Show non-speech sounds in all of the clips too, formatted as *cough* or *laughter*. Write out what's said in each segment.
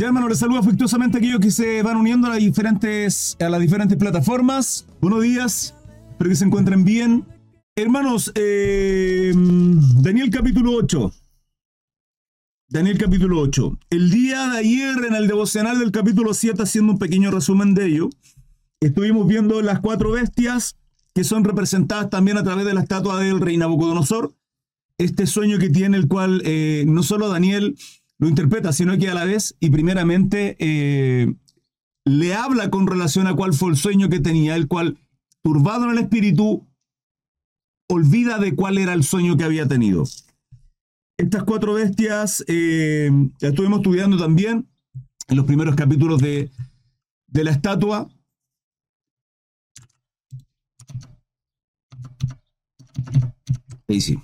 Ya, hermano, les saludo afectuosamente a aquellos que se van uniendo a las diferentes, a las diferentes plataformas. Buenos días, espero que se encuentren bien. Hermanos, eh, Daniel capítulo 8. Daniel capítulo 8. El día de ayer en el devocional del capítulo 7, haciendo un pequeño resumen de ello, estuvimos viendo las cuatro bestias que son representadas también a través de la estatua del rey Nabucodonosor. Este sueño que tiene el cual eh, no solo Daniel lo interpreta, sino que a la vez y primeramente eh, le habla con relación a cuál fue el sueño que tenía, el cual, turbado en el espíritu, olvida de cuál era el sueño que había tenido. Estas cuatro bestias eh, estuvimos estudiando también en los primeros capítulos de, de la estatua. Ahí sí.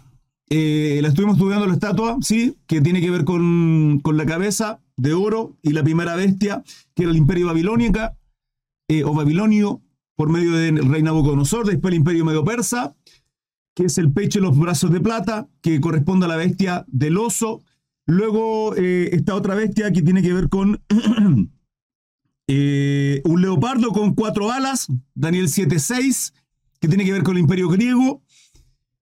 Eh, la estuvimos estudiando la estatua, sí, que tiene que ver con, la cabeza de oro y la primera bestia, que era el imperio babilónica, eh, o babilonio, por medio del rey Nabucodonosor, después el imperio medio persa, que es el pecho y los brazos de plata, que corresponde a la bestia del oso. Luego eh, esta otra bestia que tiene que ver con *clears throat* un leopardo con cuatro alas, Daniel 7.6, que tiene que ver con el imperio griego.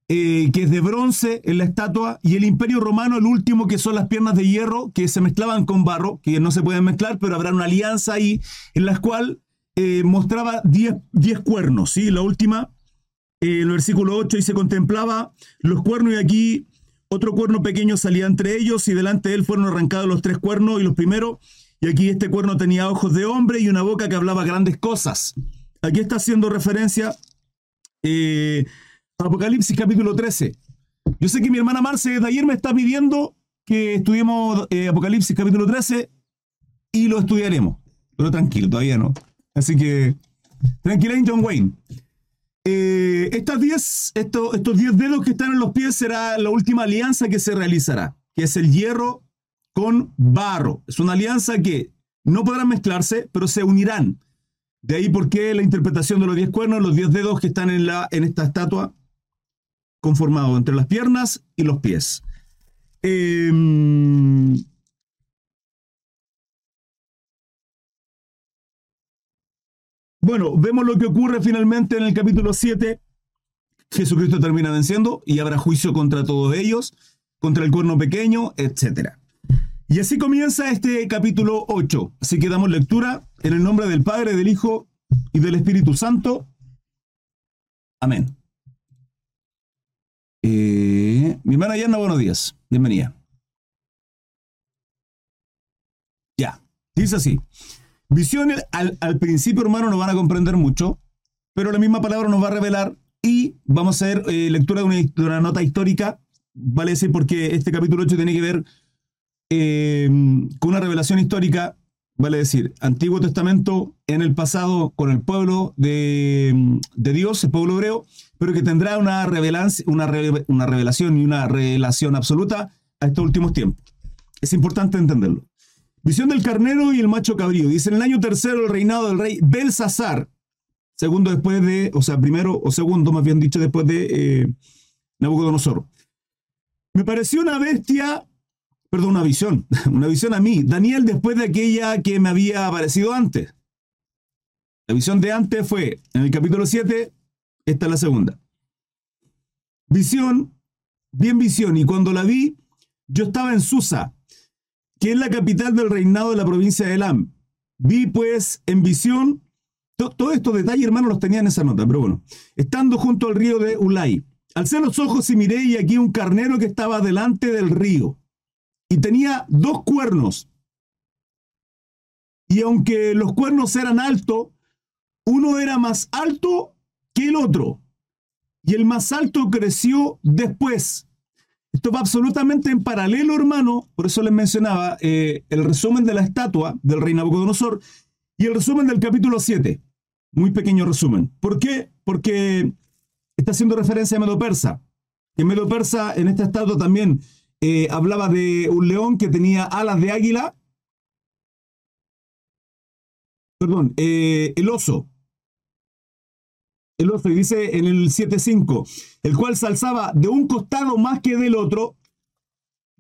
Eh, que es de bronce en la estatua, y el imperio romano, el último, que son las piernas de hierro, que se mezclaban con barro, que no se pueden mezclar, pero habrá una alianza ahí, en la cual eh, mostraba 10 cuernos, ¿sí? La última, eh, el versículo 8, y se contemplaba los cuernos, y aquí otro cuerno pequeño salía entre ellos, y delante de él fueron arrancados los tres cuernos, y los primeros, y aquí este cuerno tenía ojos de hombre y una boca que hablaba grandes cosas. Aquí está haciendo referencia Apocalipsis capítulo 13. Yo sé que mi hermana Marce de ayer me está pidiendo que estudiemos eh, Apocalipsis capítulo 13 y lo estudiaremos. Pero tranquilo, todavía no. Así que, tranquila, John Wayne. Eh, estas diez, estos 10 dedos que están en los pies será la última alianza que se realizará, que es el hierro con barro. Es una alianza que no podrán mezclarse, pero se unirán. De ahí por qué la interpretación de los 10 cuernos, los 10 dedos que están en, la, en esta estatua conformado entre las piernas y los pies. Em, bueno, vemos lo que ocurre finalmente en el capítulo 7. Jesucristo termina venciendo y habrá juicio contra todos ellos, contra el cuerno pequeño, etc. Y así comienza este capítulo 8. Así que damos lectura en el nombre del Padre, del Hijo y del Espíritu Santo. Amén. Eh, mi hermana Yana, buenos días. Bienvenida. Ya, dice así. Visión al, principio, hermano, no van a comprender mucho, pero la misma palabra nos va a revelar y vamos a hacer eh, lectura de una, nota histórica, vale decir, porque este capítulo 8 tiene que ver eh, con una revelación histórica, vale decir, Antiguo Testamento en el pasado con el pueblo de, de Dios, el pueblo hebreo, pero que tendrá una, una, una revelación y una relación absoluta a estos últimos tiempos. Es importante entenderlo. Visión del carnero y el macho cabrío. Dice, en el año tercero el reinado del rey Belsasar, segundo después de, o sea, primero o segundo, más bien dicho, después de eh, Nabucodonosor. Me pareció una bestia, perdón, una visión, *laughs* una visión a mí, Daniel, después de aquella que me había aparecido antes. La visión de antes fue en el capítulo 7, esta es la segunda. Visión, bien visión. Y cuando la vi, yo estaba en Susa, que es la capital del reinado de la provincia de Elam. Vi pues en visión, todos estos detalles, hermano, los tenía en esa nota, pero bueno, estando junto al río de Ulay. Alcé los ojos y miré y aquí un carnero que estaba delante del río y tenía dos cuernos. Y aunque los cuernos eran altos, uno era más alto que el otro. Y el más alto creció después. Esto va absolutamente en paralelo, hermano. Por eso les mencionaba eh, el resumen de la estatua del rey Nabucodonosor y el resumen del capítulo 7. Muy pequeño resumen. ¿Por qué? Porque está haciendo referencia a Medo Persa. Que Medo Persa en esta estatua también eh, hablaba de un león que tenía alas de águila. Perdón, eh, el oso el oso, y dice en el 7.5, el cual se alzaba de un costado más que del otro,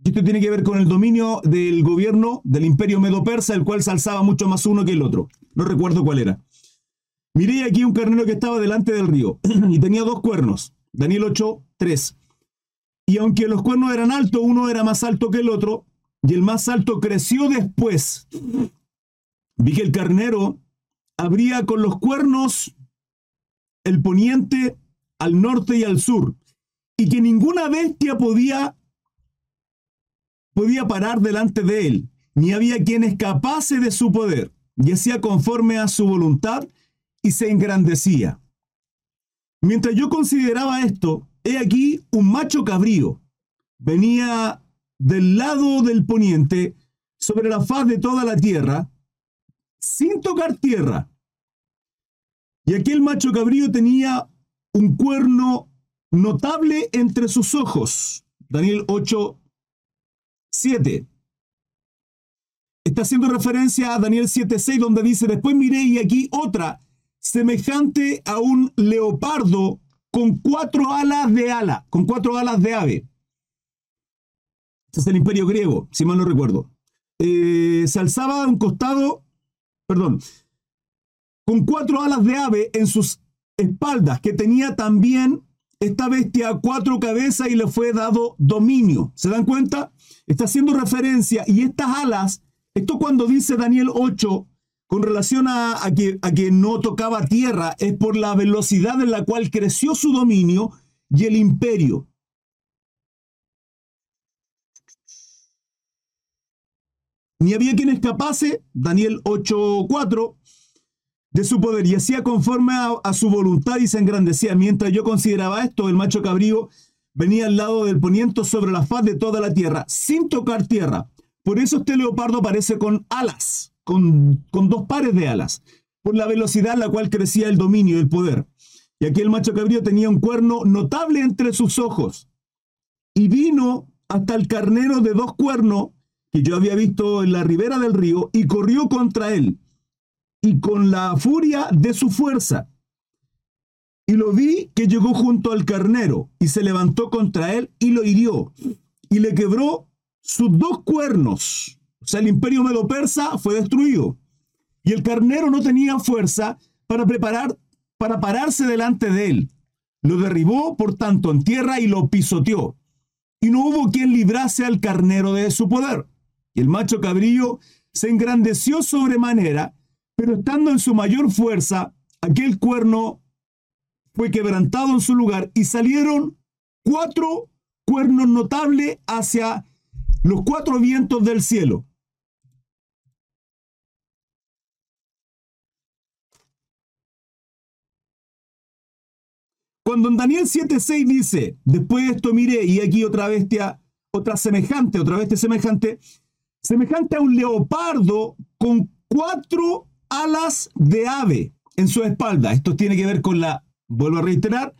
Esto tiene que ver con el dominio del gobierno del imperio medo-persa, el cual se alzaba mucho más uno que el otro. No recuerdo cuál era. Miré aquí un carnero que estaba delante del río *clears throat* y tenía dos cuernos. Daniel 8, 3. Y aunque los cuernos eran altos, uno era más alto que el otro, y el más alto creció después. Vi que el carnero abría con los cuernos el poniente al norte y al sur, y que ninguna bestia podía, podía parar delante de él, ni había quien escapase de su poder, y hacía conforme a su voluntad y se engrandecía. Mientras yo consideraba esto, he aquí un macho cabrío. Venía del lado del poniente sobre la faz de toda la tierra, sin tocar tierra. Y aquel macho cabrío tenía un cuerno notable entre sus ojos. Daniel 8, 7. Está haciendo referencia a Daniel 7, 6, donde dice, después miré y aquí otra, semejante a un leopardo con cuatro alas de ala, con cuatro alas de ave. Este es el imperio griego, si mal no recuerdo. Eh, se alzaba a un costado, perdón, con cuatro alas de ave en sus espaldas, que tenía también esta bestia cuatro cabezas y le fue dado dominio. ¿Se dan cuenta? Está haciendo referencia y estas alas, esto cuando dice Daniel 8, con relación a, que, a que no tocaba tierra, es por la velocidad en la cual creció su dominio y el imperio. Ni había quien escapase, Daniel 8:4, de su poder y hacía conforme a, su voluntad y se engrandecía. Mientras yo consideraba esto, el macho cabrío venía al lado del poniente sobre la faz de toda la tierra, sin tocar tierra. Por eso este leopardo aparece con alas, con, con dos pares de alas, por la velocidad a la cual crecía el dominio y el poder. Y aquí el macho cabrío tenía un cuerno notable entre sus ojos. Y vino hasta el carnero de dos cuernos que yo había visto en la ribera del río y corrió contra él y con la furia de su fuerza. Y lo vi que llegó junto al carnero y se levantó contra él y lo hirió y le quebró sus dos cuernos. O sea, el imperio medo-persa fue destruido. Y el carnero no tenía fuerza para preparar, para pararse delante de él. Lo derribó, por tanto, en tierra y lo pisoteó. Y no hubo quien librase al carnero de su poder. Y el macho cabrillo se engrandeció sobremanera pero estando en su mayor fuerza, aquel cuerno fue quebrantado en su lugar y salieron cuatro cuernos notables hacia los cuatro vientos del cielo. Cuando en Daniel 7:6 dice, después de esto miré y aquí otra bestia, otra semejante, otra bestia semejante, semejante a un leopardo con cuatro alas de ave en su espalda. Esto tiene que ver con la, vuelvo a reiterar,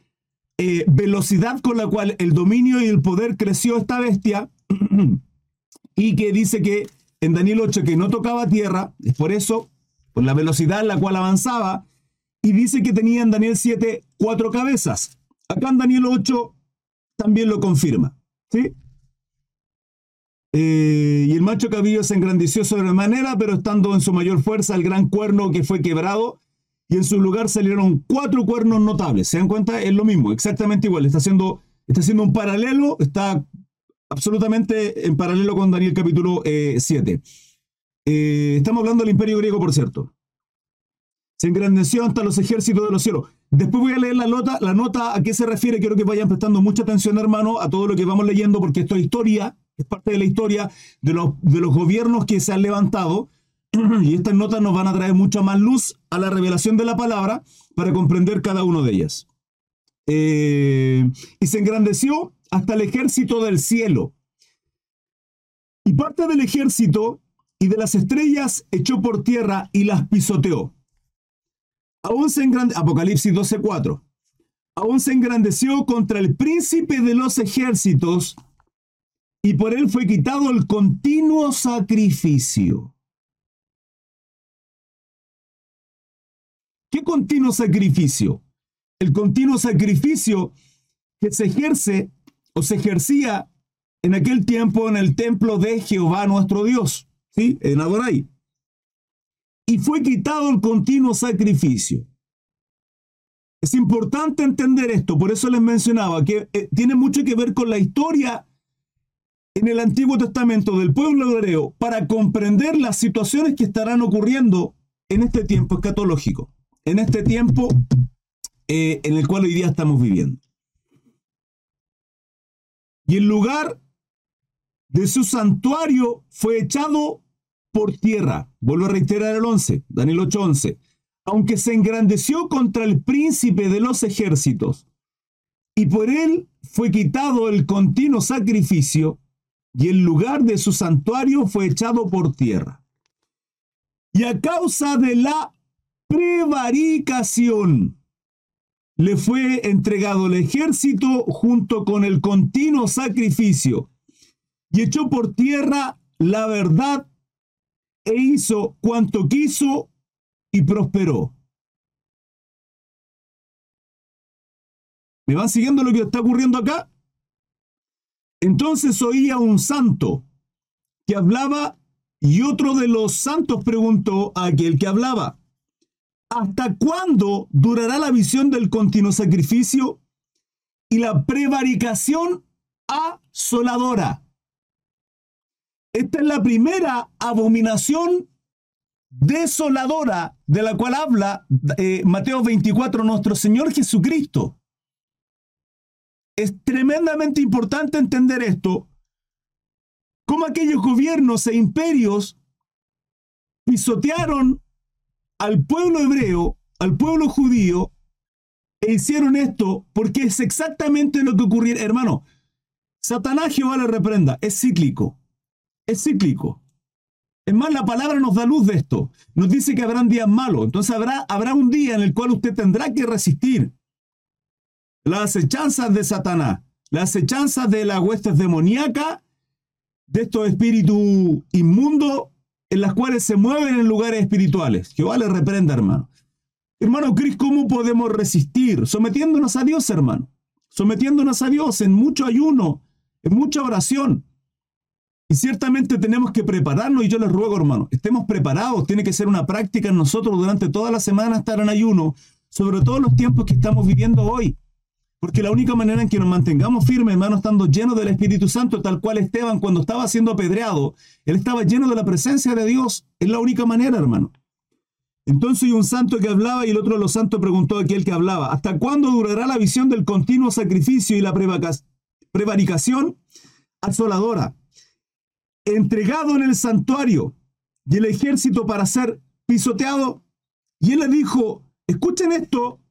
eh, velocidad con la cual el dominio y el poder creció esta bestia *clears throat* y que dice que en Daniel 8 que no tocaba tierra, es por eso, por la velocidad en la cual avanzaba, y dice que tenía en Daniel 7 cuatro cabezas. Acá en Daniel 8 también lo confirma. ¿sí? Eh, y el macho cabello se engrandeció sobremanera, pero estando en su mayor fuerza el gran cuerno que fue quebrado, y en su lugar salieron cuatro cuernos notables. ¿Se dan cuenta? Es lo mismo, exactamente igual. Está haciendo, está haciendo un paralelo, está absolutamente en paralelo con Daniel capítulo 7. Eh, eh, estamos hablando del imperio griego, por cierto. Se engrandeció hasta los ejércitos de los cielos. Después voy a leer la nota, la nota a qué se refiere. Quiero que vayan prestando mucha atención, hermano, a todo lo que vamos leyendo, porque esto es historia es parte de la historia de los, de los gobiernos que se han levantado *clears throat* y estas notas nos van a traer mucha más luz a la revelación de la palabra para comprender cada uno de ellas. Eh, y se engrandeció hasta el ejército del cielo. Y parte del ejército y de las estrellas echó por tierra y las pisoteó. Aún se Apocalipsis 12:4. Aún se engrandeció contra el príncipe de los ejércitos y por él fue quitado el continuo sacrificio. ¿Qué continuo sacrificio? El continuo sacrificio que se ejerce o se ejercía en aquel tiempo en el templo de Jehová nuestro Dios, ¿sí? En Adorai. Y fue quitado el continuo sacrificio. Es importante entender esto, por eso les mencionaba que eh, tiene mucho que ver con la historia en el Antiguo Testamento del pueblo hebreo para comprender las situaciones que estarán ocurriendo en este tiempo escatológico, en este tiempo eh, en el cual hoy día estamos viviendo. Y el lugar de su santuario fue echado por tierra. Vuelvo a reiterar el 11, Daniel 8:11. Aunque se engrandeció contra el príncipe de los ejércitos, y por él fue quitado el continuo sacrificio, y el lugar de su santuario fue echado por tierra. Y a causa de la prevaricación, le fue entregado el ejército junto con el continuo sacrificio, y echó por tierra la verdad e hizo cuanto quiso y prosperó. ¿Me van siguiendo lo que está ocurriendo acá? Entonces oía un santo que hablaba y otro de los santos preguntó a aquel que hablaba, ¿hasta cuándo durará la visión del continuo sacrificio y la prevaricación asoladora? Esta es la primera abominación desoladora de la cual habla eh, Mateo 24, nuestro Señor Jesucristo. Es tremendamente importante entender esto, cómo aquellos gobiernos e imperios pisotearon al pueblo hebreo, al pueblo judío, e hicieron esto porque es exactamente lo que ocurrió. Hermano, Satanás Jehová le reprenda, es cíclico, es cíclico. Es más, la palabra nos da luz de esto. Nos dice que habrán días malos. Entonces habrá, habrá un día en el cual usted tendrá que resistir las acechanzas de Satanás, las acechanzas de las huestes demoníacas, de estos espíritus inmundos en las cuales se mueven en lugares espirituales. Jehová le reprenda, hermano. Hermano Cris, ¿cómo podemos resistir? Sometiéndonos a Dios, hermano. Sometiéndonos a Dios en mucho ayuno, en mucha oración. Y ciertamente tenemos que prepararnos y yo les ruego, hermano, estemos preparados. Tiene que ser una práctica en nosotros durante toda la semana estar en ayuno, sobre todo los tiempos que estamos viviendo hoy. Porque la única manera en que nos mantengamos firmes, hermano, estando llenos del Espíritu Santo, tal cual Esteban cuando estaba siendo apedreado, él estaba lleno de la presencia de Dios. Es la única manera, hermano. Entonces un santo que hablaba y el otro de los santos preguntó a aquel que hablaba, ¿hasta cuándo durará la visión del continuo sacrificio y la prevaricación asoladora? Entregado en el santuario y el ejército para ser pisoteado. Y él le dijo, escuchen esto,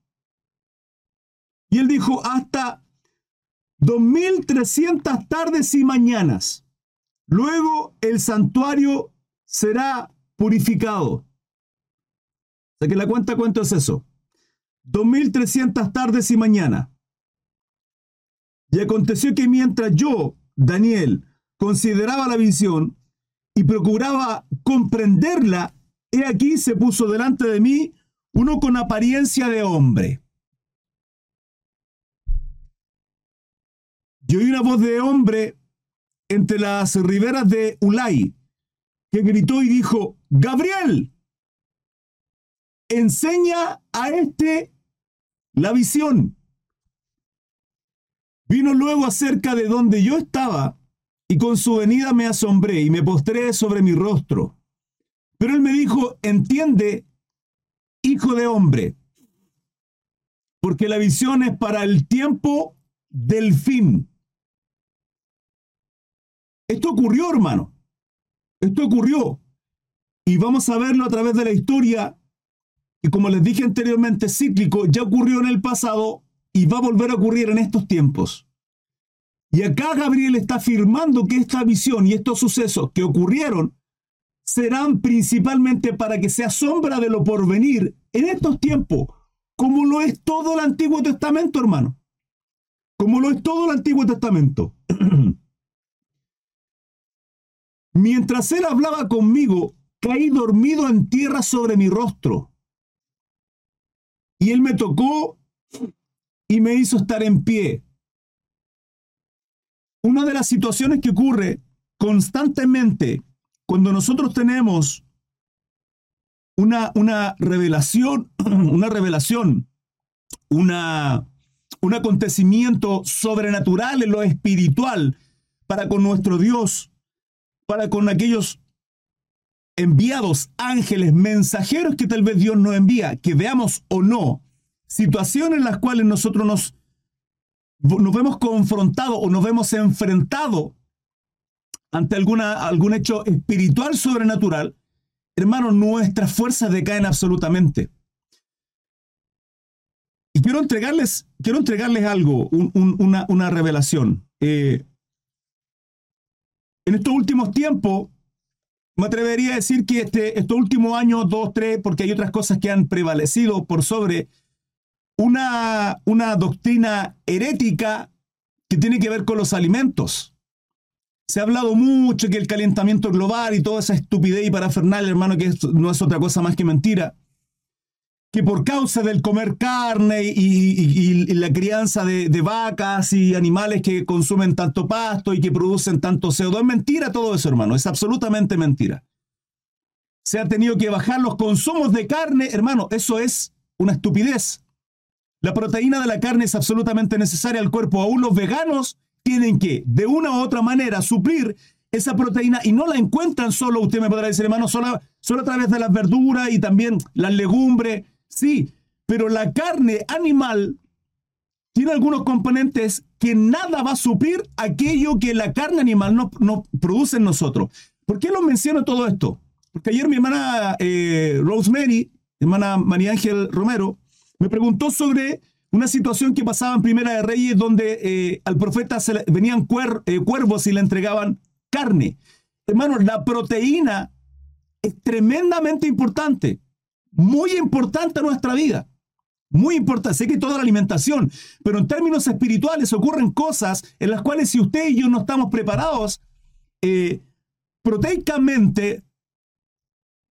y él dijo, hasta 2.300 tardes y mañanas. Luego el santuario será purificado. que la cuenta cuánto es eso. 2.300 tardes y mañana. Y aconteció que mientras yo, Daniel, consideraba la visión y procuraba comprenderla, he aquí se puso delante de mí uno con apariencia de hombre. Y oí una voz de hombre entre las riberas de Ulay, que gritó y dijo, Gabriel, enseña a este la visión. Vino luego acerca de donde yo estaba, y con su venida me asombré y me postré sobre mi rostro. Pero él me dijo, entiende, hijo de hombre, porque la visión es para el tiempo del fin. Esto ocurrió, hermano. Esto ocurrió. Y vamos a verlo a través de la historia. Y como les dije anteriormente, cíclico, ya ocurrió en el pasado y va a volver a ocurrir en estos tiempos. Y acá Gabriel está afirmando que esta visión y estos sucesos que ocurrieron serán principalmente para que sea sombra de lo porvenir en estos tiempos, como lo es todo el Antiguo Testamento, hermano. Como lo es todo el Antiguo Testamento. *clears throat* Mientras él hablaba conmigo, caí dormido en tierra sobre mi rostro. Y él me tocó y me hizo estar en pie. una de las situaciones que ocurre constantemente cuando nosotros tenemos una, una revelación, *clears throat* una revelación, una, un acontecimiento sobrenatural en lo espiritual para con nuestro Dios, para con aquellos enviados, ángeles, mensajeros que tal vez Dios nos envía, que veamos o no, situaciones en las cuales nosotros nos, nos vemos confrontados o nos vemos enfrentados ante alguna, algún hecho espiritual sobrenatural, hermanos, nuestras fuerzas decaen absolutamente. Y quiero entregarles, quiero entregarles algo, una, una, revelación. Eh, en estos últimos tiempos, me atrevería a decir que este, estos últimos años, dos, tres, porque hay otras cosas que han prevalecido por sobre una, una doctrina herética que tiene que ver con los alimentos. Se ha hablado mucho que el calentamiento global y toda esa estupidez y parafernal, hermano, que no es otra cosa más que mentira que por causa del comer carne y, la crianza de, vacas y animales que consumen tanto pasto y que producen tanto CO2, es mentira todo eso, hermano, es absolutamente mentira. Se ha tenido que bajar los consumos de carne, hermano, eso es una estupidez. La proteína de la carne es absolutamente necesaria al cuerpo. Aún los veganos tienen que, de una u otra manera, suplir esa proteína y no la encuentran solo, usted me podrá decir, hermano, solo, solo a través de las verduras y también las legumbres Sí, pero la carne animal tiene algunos componentes que nada va a suplir aquello que la carne animal no, no produce en nosotros. ¿Por qué lo menciono todo esto? Porque ayer mi hermana eh, Rosemary, hermana María Ángel Romero, me preguntó sobre una situación que pasaba en Primera de Reyes donde eh, al profeta se venían eh, cuervos y le entregaban carne. Hermano, la proteína es tremendamente importante muy importante en nuestra vida. Muy importante, sé que toda la alimentación, pero en términos espirituales ocurren cosas en las cuales si usted y yo no estamos preparados, eh, proteicamente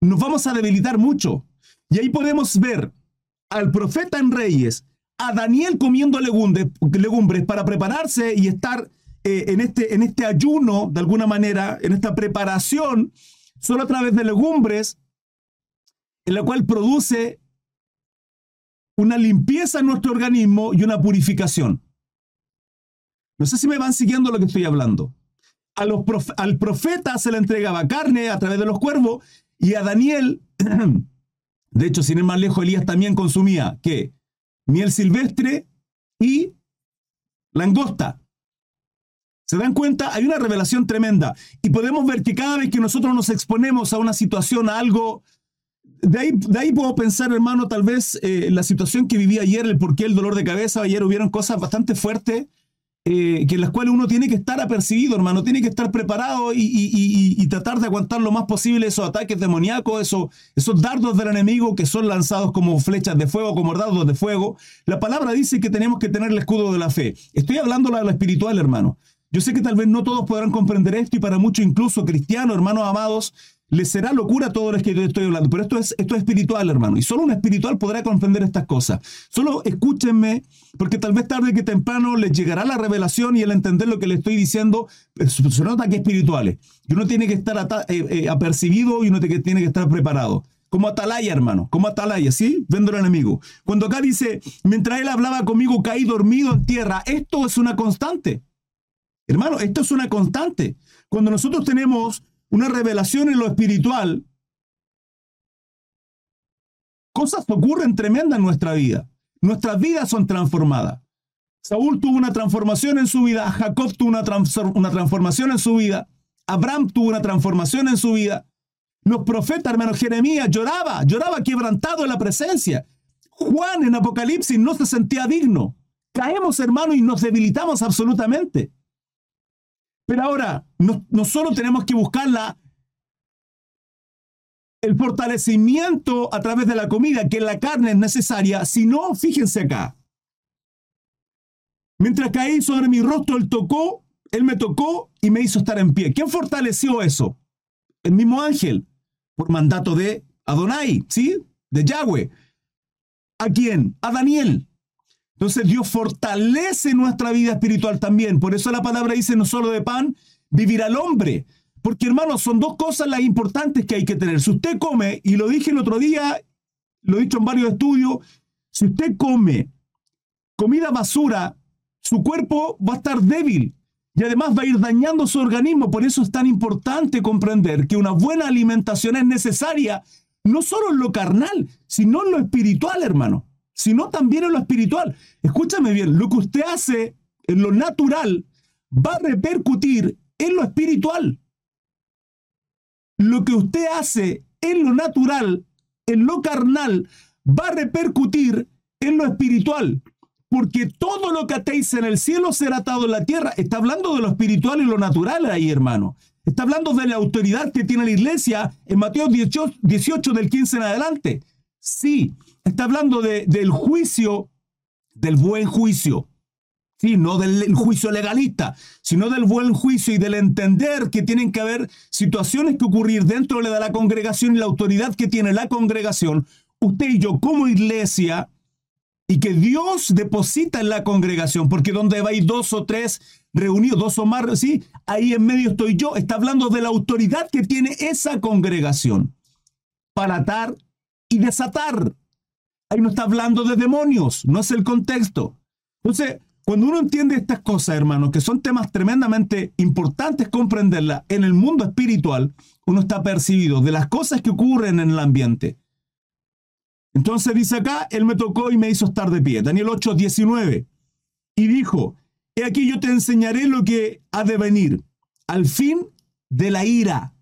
nos vamos a debilitar mucho. Y ahí podemos ver al profeta en Reyes, a Daniel comiendo legumbres, para prepararse y estar eh, en, este, en este ayuno, de alguna manera, en esta preparación, solo a través de legumbres, en la cual produce una limpieza en nuestro organismo y una purificación. No sé si me van siguiendo lo que estoy hablando. Al profeta se le entregaba carne a través de los cuervos y a Daniel, *clears throat* de hecho, sin ir más lejos, Elías también consumía ¿qué? miel silvestre y langosta. ¿Se dan cuenta? Hay una revelación tremenda. Y podemos ver que cada vez que nosotros nos exponemos a una situación, a algo de ahí, puedo pensar, hermano, tal vez eh, la situación que viví ayer, el porqué el dolor de cabeza. Ayer hubieron cosas bastante fuertes eh, que en las cuales uno tiene que estar apercibido, hermano, tiene que estar preparado y, tratar de aguantar lo más posible esos ataques demoníacos, esos, esos dardos del enemigo que son lanzados como flechas de fuego, como dardos de fuego. La palabra dice que tenemos que tener el escudo de la fe. Estoy hablando de lo espiritual, hermano. Yo sé que tal vez no todos podrán comprender esto y para muchos, incluso cristianos, hermanos amados, les será locura todo lo que yo estoy hablando, pero esto es, esto es espiritual, hermano, y solo un espiritual podrá comprender estas cosas. Solo escúchenme, porque tal vez tarde que temprano les llegará la revelación y el entender lo que le estoy diciendo, se nota que es espiritual. Y uno tiene que estar eh, eh, apercibido y uno tiene que estar preparado. Como atalaya, hermano, como atalaya, ¿sí? Vendo al enemigo. Cuando acá dice, mientras él hablaba conmigo, caí dormido en tierra, esto es una constante. Hermano, esto es una constante. Cuando nosotros tenemos una revelación en lo espiritual, cosas ocurren tremendas en nuestra vida. Nuestras vidas son transformadas. Saúl tuvo una transformación en su vida, Jacob tuvo una, una transformación en su vida, Abraham tuvo una transformación en su vida. Los profetas, hermano Jeremías, lloraba, lloraba quebrantado en la presencia. Juan en Apocalipsis no se sentía digno. Caemos, hermano, y nos debilitamos absolutamente. Pero ahora, no, solo tenemos que buscar el fortalecimiento a través de la comida, que la carne es necesaria, sino, fíjense acá, mientras caí sobre mi rostro, él tocó, él me tocó y me hizo estar en pie. ¿Quién fortaleció eso? El mismo ángel, por mandato de Adonai, ¿sí? De Yahweh. ¿A quién? A Daniel. Entonces Dios fortalece nuestra vida espiritual también. Por eso la palabra dice no solo de pan vivirá el hombre. Porque hermanos, son dos cosas las importantes que hay que tener. Si usted come, y lo dije el otro día, lo he dicho en varios estudios, si usted come comida basura, su cuerpo va a estar débil y además va a ir dañando su organismo. Por eso es tan importante comprender que una buena alimentación es necesaria, no solo en lo carnal, sino en lo espiritual, hermano, sino también en lo espiritual. Escúchame bien, lo que usted hace en lo natural va a repercutir en lo espiritual. Lo que usted hace en lo natural, en lo carnal, va a repercutir en lo espiritual. Porque todo lo que atéis en el cielo será atado en la tierra. Está hablando de lo espiritual y lo natural ahí, hermano. Está hablando de la autoridad que tiene la iglesia en Mateo 18, 18 del 15 en adelante. Sí, está hablando de, del juicio, del buen juicio. No del juicio legalista, sino del buen juicio y del entender que tienen que haber situaciones que ocurrir dentro de la congregación y la autoridad que tiene la congregación, usted y yo como iglesia, y que Dios deposita en la congregación, porque donde vais dos o tres reunidos, dos o más, sí, ahí en medio estoy yo, está hablando de la autoridad que tiene esa congregación para atar y desatar. Ahí no está hablando de demonios, no es el contexto. Entonces, cuando uno entiende estas cosas, hermano, que son temas tremendamente importantes comprenderlas en el mundo espiritual, uno está percibido de las cosas que ocurren en el ambiente. Entonces dice acá, él me tocó y me hizo estar de pie. Daniel 8, 19. Y dijo, he aquí yo te enseñaré lo que ha de venir, al fin de la ira.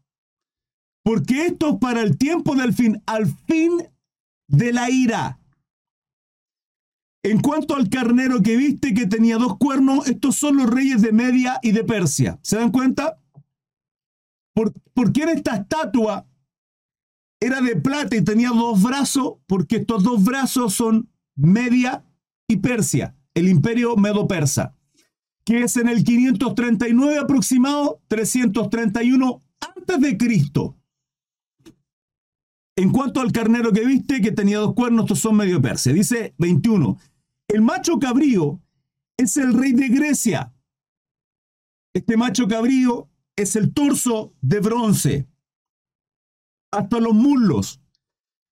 Porque esto es para el tiempo del fin, al fin de la ira. En cuanto al carnero que viste que tenía dos cuernos, estos son los reyes de Media y de Persia. ¿Se dan cuenta? ¿Por, qué en esta estatua era de plata y tenía dos brazos? Porque estos dos brazos son Media y Persia, el imperio medo-persa, que es en el 539 aproximado, 331 antes de Cristo. En cuanto al carnero que viste, que tenía dos cuernos, estos son medio persia. Dice 21. El macho cabrío es el rey de Grecia. Este macho cabrío es el torso de bronce, hasta los muslos,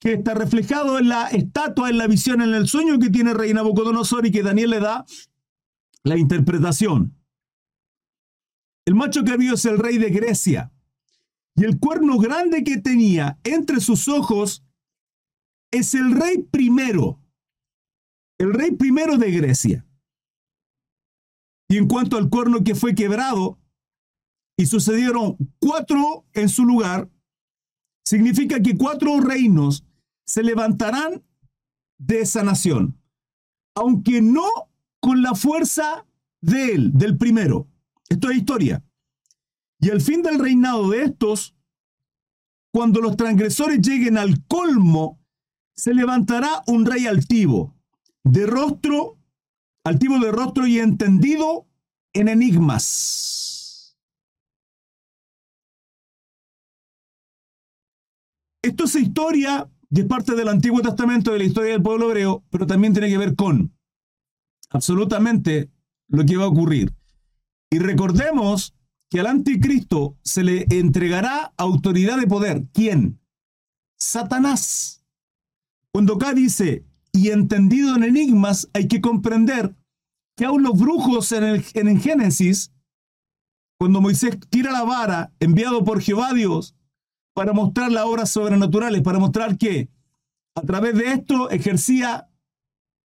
que está reflejado en la estatua, en la visión, en el sueño que tiene Rey Nabucodonosor y que Daniel le da la interpretación. El macho cabrío es el rey de Grecia. Y el cuerno grande que tenía entre sus ojos es el rey primero el rey primero de Grecia. Y en cuanto al cuerno que fue quebrado, y sucedieron cuatro en su lugar, significa que cuatro reinos se levantarán de esa nación, aunque no con la fuerza de él, del primero. Esto es historia. Y al fin del reinado de estos, cuando los transgresores lleguen al colmo, se levantará un rey altivo de rostro, altivo de rostro y entendido en enigmas. Esto es historia de parte del Antiguo Testamento, de la historia del pueblo hebreo, pero también tiene que ver con absolutamente lo que va a ocurrir. Y recordemos que al anticristo se le entregará autoridad de poder. ¿Quién? Satanás. Cuando acá dice, y entendido en enigmas, hay que comprender que aún los brujos en el, en Génesis, cuando Moisés tira la vara enviado por Jehová Dios para mostrar las obras sobrenaturales, para mostrar que a través de esto ejercía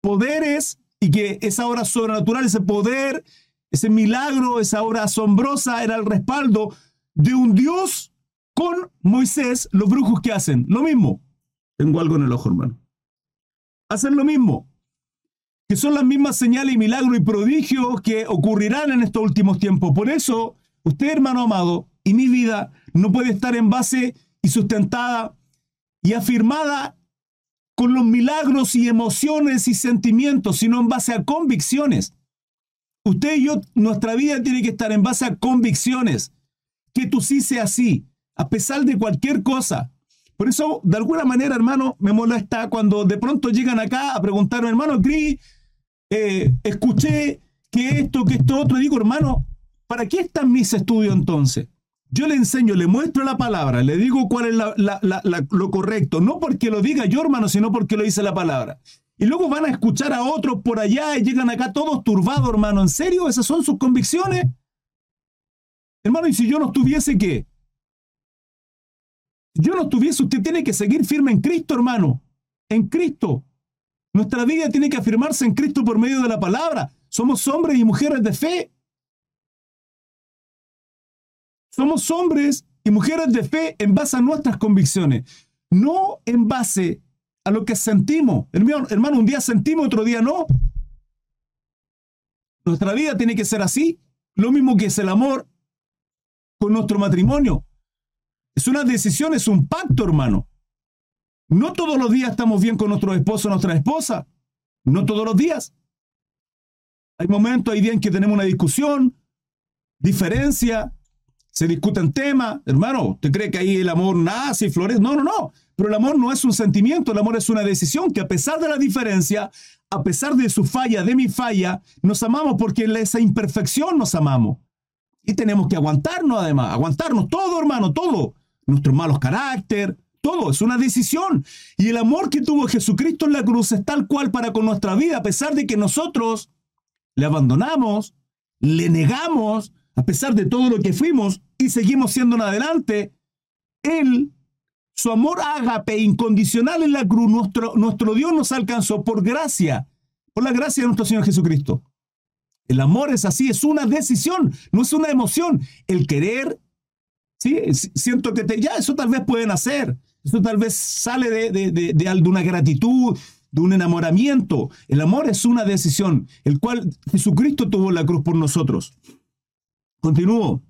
poderes y que esa obra sobrenatural, ese poder, ese milagro, esa obra asombrosa era el respaldo de un Dios con Moisés, los brujos que hacen lo mismo. Tengo algo en el ojo, hermano hacen lo mismo, que son las mismas señales y milagros y prodigios que ocurrirán en estos últimos tiempos. Por eso, usted, hermano amado, y mi vida no puede estar en base y sustentada y afirmada con los milagros y emociones y sentimientos, sino en base a convicciones. Usted y yo, nuestra vida tiene que estar en base a convicciones. Que tú sí sea así, a pesar de cualquier cosa. Por eso, de alguna manera, hermano, me molesta cuando de pronto llegan acá a preguntarme, hermano Cris, eh, escuché que esto, que esto otro. digo, hermano, ¿para qué están mis estudios entonces? Yo le enseño, le muestro la palabra, le digo cuál es lo correcto, no porque lo diga yo, hermano, sino porque lo dice la palabra. Y luego van a escuchar a otros por allá y llegan acá todos turbados, hermano. ¿En serio? ¿Esas son sus convicciones? Hermano, ¿y si yo no estuviese qué? Yo no estuviese, usted tiene que seguir firme en Cristo, hermano. En Cristo. Nuestra vida tiene que afirmarse en Cristo por medio de la palabra. Somos hombres y mujeres de fe. Somos hombres y mujeres de fe en base a nuestras convicciones, no en base a lo que sentimos. Hermano, un día sentimos, otro día no. Nuestra vida tiene que ser así. Lo mismo que es el amor con nuestro matrimonio. Es una decisión, es un pacto, hermano. No todos los días estamos bien con nuestro esposo nuestra esposa. No todos los días. Hay momentos, hay días en que tenemos una discusión, diferencia, se discuten temas. Hermano, ¿usted cree que ahí el amor nace y florece? No, no, no. Pero el amor no es un sentimiento, el amor es una decisión que a pesar de la diferencia, a pesar de su falla, de mi falla, nos amamos porque en esa imperfección nos amamos. Y tenemos que aguantarnos además, aguantarnos todo, hermano, todo. Nuestros malos carácter, todo, es una decisión. Y el amor que tuvo Jesucristo en la cruz es tal cual para con nuestra vida, a pesar de que nosotros le abandonamos, le negamos, a pesar de todo lo que fuimos y seguimos siendo en adelante, Él, su amor ágape incondicional en la cruz, nuestro, nuestro Dios nos alcanzó por gracia, por la gracia de nuestro Señor Jesucristo. El amor es así, es una decisión, no es una emoción. El querer, sí, siento que te, ya eso tal vez pueden hacer, eso tal vez sale de, de, de, de una gratitud, de un enamoramiento. El amor es una decisión, el cual Jesucristo tuvo la cruz por nosotros. Continúo.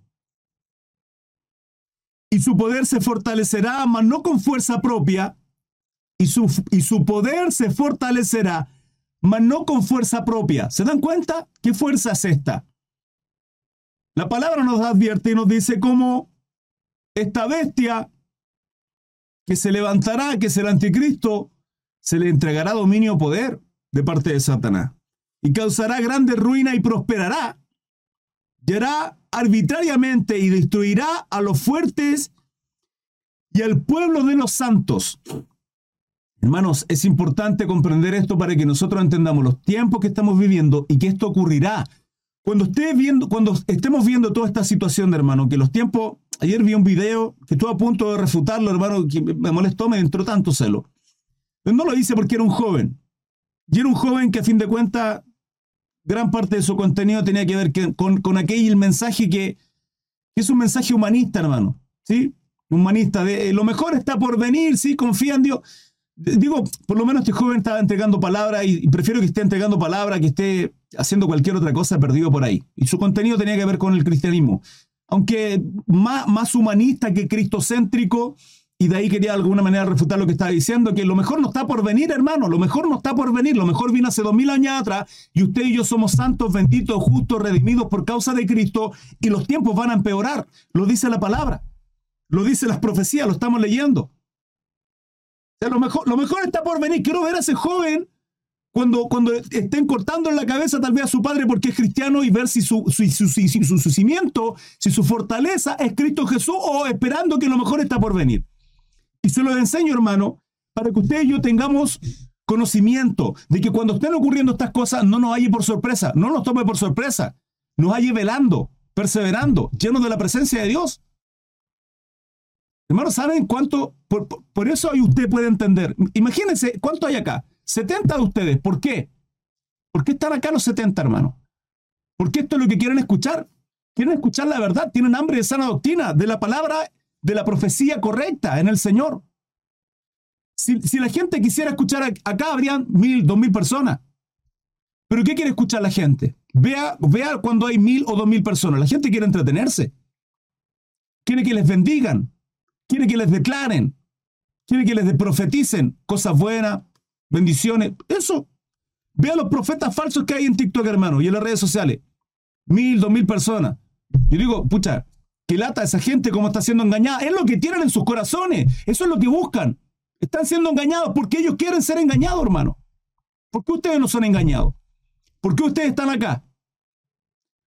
Y su poder se fortalecerá, mas no con fuerza propia. Y su, y su poder se fortalecerá, mas no con fuerza propia. ¿Se dan cuenta? ¿Qué fuerza es esta? La palabra nos advierte y nos dice cómo esta bestia que se levantará, que es el anticristo, se le entregará dominio o poder de parte de Satanás. Y causará grande ruina y prosperará. Y hará arbitrariamente y destruirá a los fuertes y al pueblo de los santos. Hermanos, es importante comprender esto para que nosotros entendamos los tiempos que estamos viviendo y que esto ocurrirá. Cuando, esté viendo, cuando estemos viendo toda esta situación, hermano, que los tiempos... Ayer vi un video que estuve a punto de refutarlo, hermano, que me molestó, me entró tanto celo. Pero no lo hice porque era un joven. Y era un joven que a fin de cuentas gran parte de su contenido tenía que ver con, con aquel mensaje que, es un mensaje humanista, hermano. ¿Sí? Humanista, de lo mejor está por venir, ¿sí? Confía en Dios. Digo, por lo menos este joven está entregando palabra y, prefiero que esté entregando palabra que esté haciendo cualquier otra cosa perdido por ahí. Y su contenido tenía que ver con el cristianismo. Aunque más, más humanista que cristocéntrico, y de ahí quería de alguna manera refutar lo que estaba diciendo, que lo mejor no está por venir, hermano, lo mejor no está por venir, lo mejor vino hace dos mil años atrás, y usted y yo somos santos, benditos, justos, redimidos por causa de Cristo, y los tiempos van a empeorar, lo dice la palabra, lo dice las profecías, lo estamos leyendo. Lo, mejor, está por venir, quiero ver a ese joven cuando, cuando estén cortando en la cabeza tal vez a su padre porque es cristiano y ver si su, su, su, su si su fortaleza es Cristo Jesús o esperando que lo mejor está por venir. Y se lo enseño, hermano, para que usted y yo tengamos conocimiento de que cuando estén ocurriendo estas cosas no nos halle por sorpresa, no nos tome por sorpresa, nos halle velando, perseverando, llenos de la presencia de Dios. Hermano, ¿saben cuánto? Por, eso ahí usted puede entender. Imagínense, ¿cuánto hay acá? 70 de ustedes. ¿Por qué? ¿Por qué están acá los 70, hermano? Porque esto es lo que quieren escuchar. Quieren escuchar la verdad, tienen hambre de sana doctrina, de la palabra de la profecía correcta en el Señor. Si, la gente quisiera escuchar acá, habrían mil, dos mil personas. Pero ¿qué quiere escuchar la gente? Vea, vea cuando hay mil o dos mil personas. La gente quiere entretenerse. Quiere que les bendigan. Quiere que les declaren. Quiere que les profeticen cosas buenas, bendiciones. Eso. Vea los profetas falsos que hay en TikTok, hermano, y en las redes sociales. Mil, dos mil personas. Yo digo, pucha, que lata a esa gente como está siendo engañada. Es lo que tienen en sus corazones. Eso es lo que buscan. Están siendo engañados porque ellos quieren ser engañados, hermano. ¿Por qué ustedes no son engañados? ¿Por qué ustedes están acá?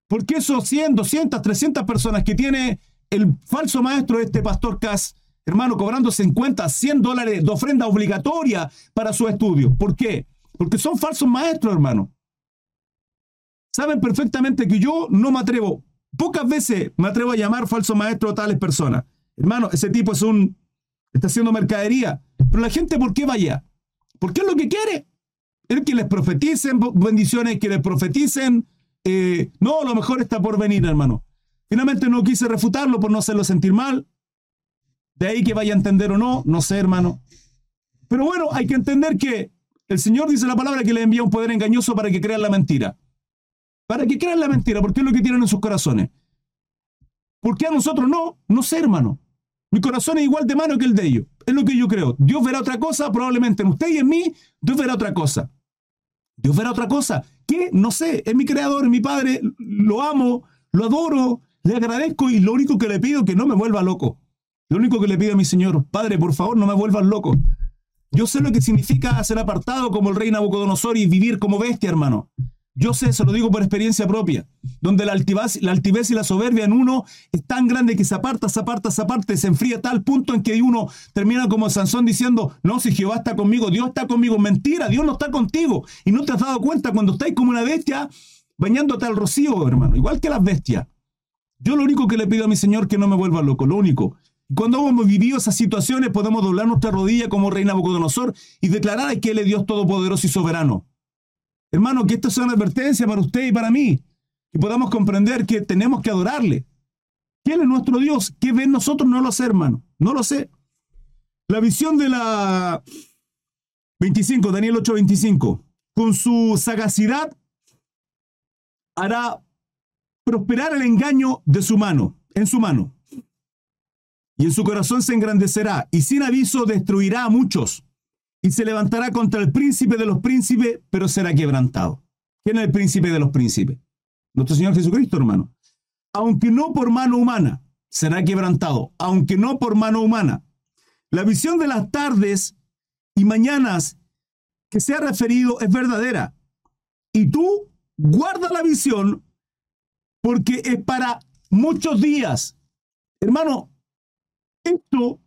¿Por qué esos 100, 200, 300 personas que tiene el falso maestro de este pastor Cass, hermano, cobrando 50, 100 dólares de ofrenda obligatoria para su estudio? ¿Por qué? Porque son falsos maestros, hermano. Saben perfectamente que yo no me atrevo, pocas veces me atrevo a llamar falso maestro a tales personas. Hermano, ese tipo es un, está haciendo mercadería. Pero la gente, ¿por qué vaya? Porque es lo que quiere. Es que les profeticen bendiciones, que les profeticen. Eh, no, lo mejor está por venir, hermano. Finalmente no quise refutarlo por no hacerlo sentir mal. De ahí que vaya a entender o no, no sé, hermano. Pero bueno, hay que entender que el Señor dice la palabra que le envía un poder engañoso para que crean la mentira. Para que crean la mentira, porque es lo que tienen en sus corazones. ¿Por qué a nosotros no? No sé, hermano. Mi corazón es igual de mano que el de ellos. Es lo que yo creo. Dios verá otra cosa, probablemente en usted y en mí, Dios verá otra cosa. Dios verá otra cosa. ¿Qué? No sé. Es mi creador, es mi padre. Lo amo, lo adoro, le agradezco y lo único que le pido es que no me vuelva loco. Lo único que le pido a mi Señor, Padre, por favor, no me vuelvas loco. Yo sé lo que significa ser apartado como el rey Nabucodonosor y vivir como bestia, hermano. Yo sé, se lo digo por experiencia propia, donde la altivez, la altivez y la soberbia en uno es tan grande que se aparta, se aparta, se aparta, se enfría a tal punto en que uno termina como Sansón diciendo, no, si Jehová está conmigo, Dios está conmigo. Mentira, Dios no está contigo. Y no te has dado cuenta cuando estáis como una bestia bañándote al rocío, hermano, igual que las bestias. Yo lo único que le pido a mi Señor que no me vuelva loco, lo único. Cuando hemos vivido esas situaciones podemos doblar nuestra rodilla como reina Nabucodonosor y declarar que Él es Dios todopoderoso y soberano. Hermano, que esto sea una advertencia para usted y para mí. Que podamos comprender que tenemos que adorarle. ¿Quién es nuestro Dios? ¿Qué ve nosotros? No lo sé, hermano. No lo sé. La visión de la 25, Daniel 8:25. Con su sagacidad hará prosperar el engaño de su mano, en su mano. Y en su corazón se engrandecerá y sin aviso destruirá a muchos y se levantará contra el príncipe de los príncipes, pero será quebrantado. ¿Quién es el príncipe de los príncipes? Nuestro Señor Jesucristo, hermano. Aunque no por mano humana, será quebrantado, aunque no por mano humana. La visión de las tardes y mañanas que se ha referido es verdadera. Y tú guarda la visión porque es para muchos días. Hermano, esto